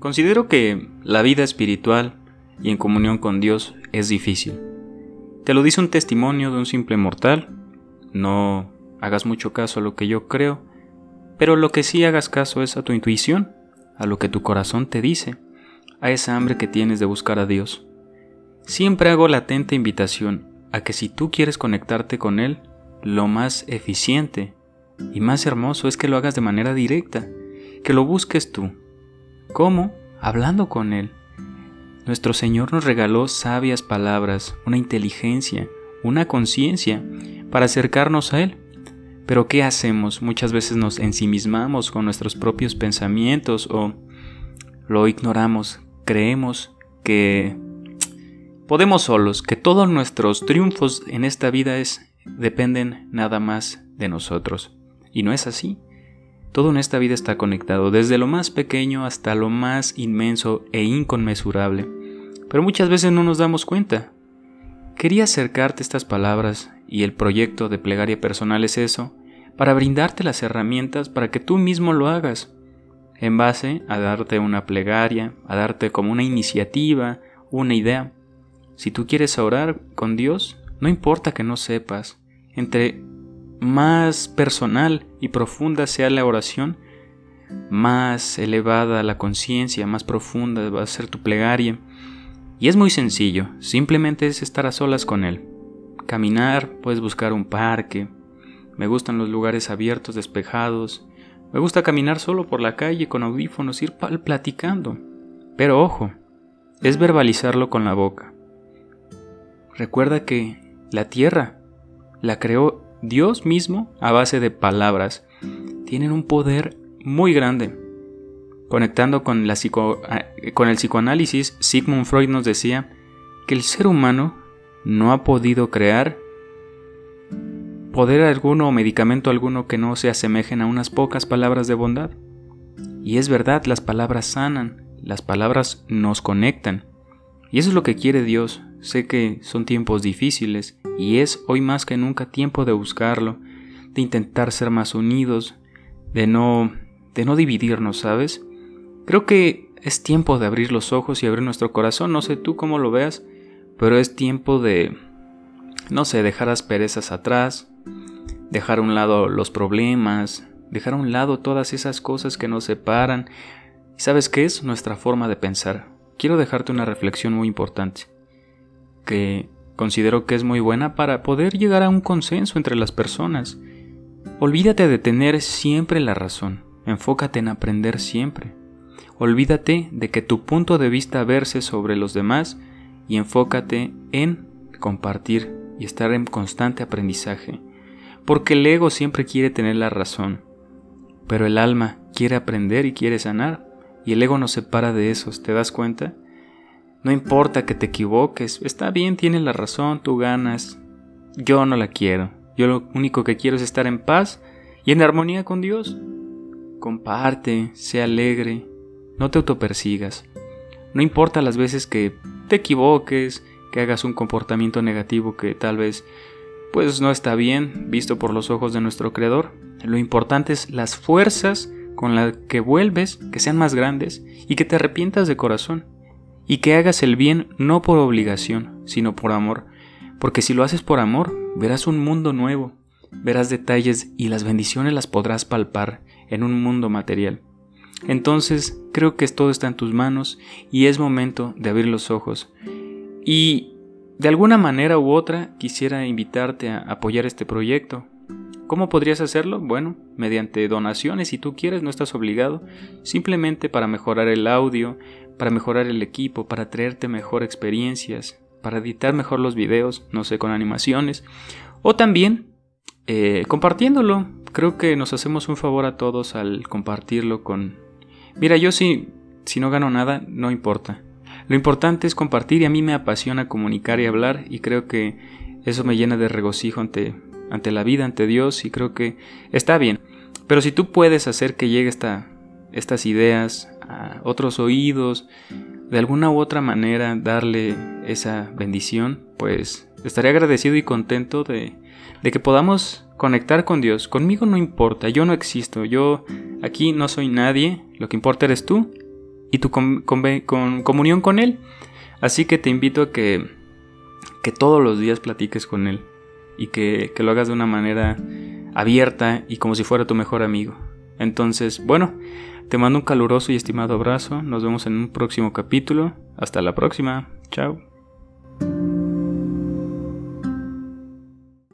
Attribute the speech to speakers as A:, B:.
A: Considero que la vida espiritual y en comunión con Dios es difícil. Te lo dice un testimonio de un simple mortal. No hagas mucho caso a lo que yo creo, pero lo que sí hagas caso es a tu intuición, a lo que tu corazón te dice, a esa hambre que tienes de buscar a Dios. Siempre hago la atenta invitación a que si tú quieres conectarte con Él, lo más eficiente y más hermoso es que lo hagas de manera directa, que lo busques tú. ¿Cómo? Hablando con Él. Nuestro Señor nos regaló sabias palabras, una inteligencia, una conciencia para acercarnos a Él. Pero ¿qué hacemos? Muchas veces nos ensimismamos con nuestros propios pensamientos o lo ignoramos, creemos que podemos solos, que todos nuestros triunfos en esta vida es, dependen nada más de nosotros. Y no es así. Todo en esta vida está conectado, desde lo más pequeño hasta lo más inmenso e inconmensurable. Pero muchas veces no nos damos cuenta. Quería acercarte estas palabras y el proyecto de plegaria personal es eso, para brindarte las herramientas para que tú mismo lo hagas, en base a darte una plegaria, a darte como una iniciativa, una idea. Si tú quieres orar con Dios, no importa que no sepas, entre más personal y profunda sea la oración, más elevada la conciencia, más profunda va a ser tu plegaria. Y es muy sencillo, simplemente es estar a solas con Él. Caminar, puedes buscar un parque. Me gustan los lugares abiertos, despejados. Me gusta caminar solo por la calle con audífonos, ir platicando. Pero ojo, es verbalizarlo con la boca. Recuerda que la tierra la creó Dios mismo, a base de palabras, tienen un poder muy grande. Conectando con, la con el psicoanálisis, Sigmund Freud nos decía que el ser humano no ha podido crear poder alguno o medicamento alguno que no se asemejen a unas pocas palabras de bondad. Y es verdad, las palabras sanan, las palabras nos conectan. Y eso es lo que quiere Dios. Sé que son tiempos difíciles y es hoy más que nunca tiempo de buscarlo, de intentar ser más unidos, de no de no dividirnos, ¿sabes? Creo que es tiempo de abrir los ojos y abrir nuestro corazón, no sé tú cómo lo veas, pero es tiempo de no sé, dejar las perezas atrás, dejar a un lado los problemas, dejar a un lado todas esas cosas que nos separan. ¿Y sabes qué es? Nuestra forma de pensar. Quiero dejarte una reflexión muy importante que considero que es muy buena para poder llegar a un consenso entre las personas. Olvídate de tener siempre la razón, enfócate en aprender siempre. Olvídate de que tu punto de vista verse sobre los demás y enfócate en compartir y estar en constante aprendizaje. Porque el ego siempre quiere tener la razón, pero el alma quiere aprender y quiere sanar, y el ego nos separa de esos, ¿te das cuenta? No importa que te equivoques, está bien, tienes la razón, tú ganas. Yo no la quiero. Yo lo único que quiero es estar en paz y en armonía con Dios. Comparte, sé alegre, no te autopersigas. No importa las veces que te equivoques, que hagas un comportamiento negativo que tal vez pues no está bien visto por los ojos de nuestro creador. Lo importante es las fuerzas con las que vuelves que sean más grandes y que te arrepientas de corazón y que hagas el bien no por obligación, sino por amor, porque si lo haces por amor, verás un mundo nuevo, verás detalles y las bendiciones las podrás palpar en un mundo material. Entonces, creo que todo está en tus manos y es momento de abrir los ojos. Y de alguna manera u otra quisiera invitarte a apoyar este proyecto. ¿Cómo podrías hacerlo? Bueno, mediante donaciones si tú quieres, no estás obligado, simplemente para mejorar el audio, para mejorar el equipo, para traerte mejor experiencias, para editar mejor los videos, no sé, con animaciones, o también eh, compartiéndolo. Creo que nos hacemos un favor a todos al compartirlo con... Mira, yo si, si no gano nada, no importa. Lo importante es compartir y a mí me apasiona comunicar y hablar y creo que eso me llena de regocijo ante, ante la vida, ante Dios y creo que está bien. Pero si tú puedes hacer que llegue esta, estas ideas otros oídos, de alguna u otra manera darle esa bendición, pues estaré agradecido y contento de, que podamos conectar con Dios. Conmigo no importa, yo no existo, yo aquí no soy nadie, lo que importa eres tú y tu comunión con Él. Así que te invito a que todos los días platiques con Él y que, que lo hagas de una manera abierta y como si fuera tu mejor amigo. Entonces, bueno, te mando un caluroso y estimado abrazo. Nos vemos en un próximo capítulo. Hasta la próxima. Chao.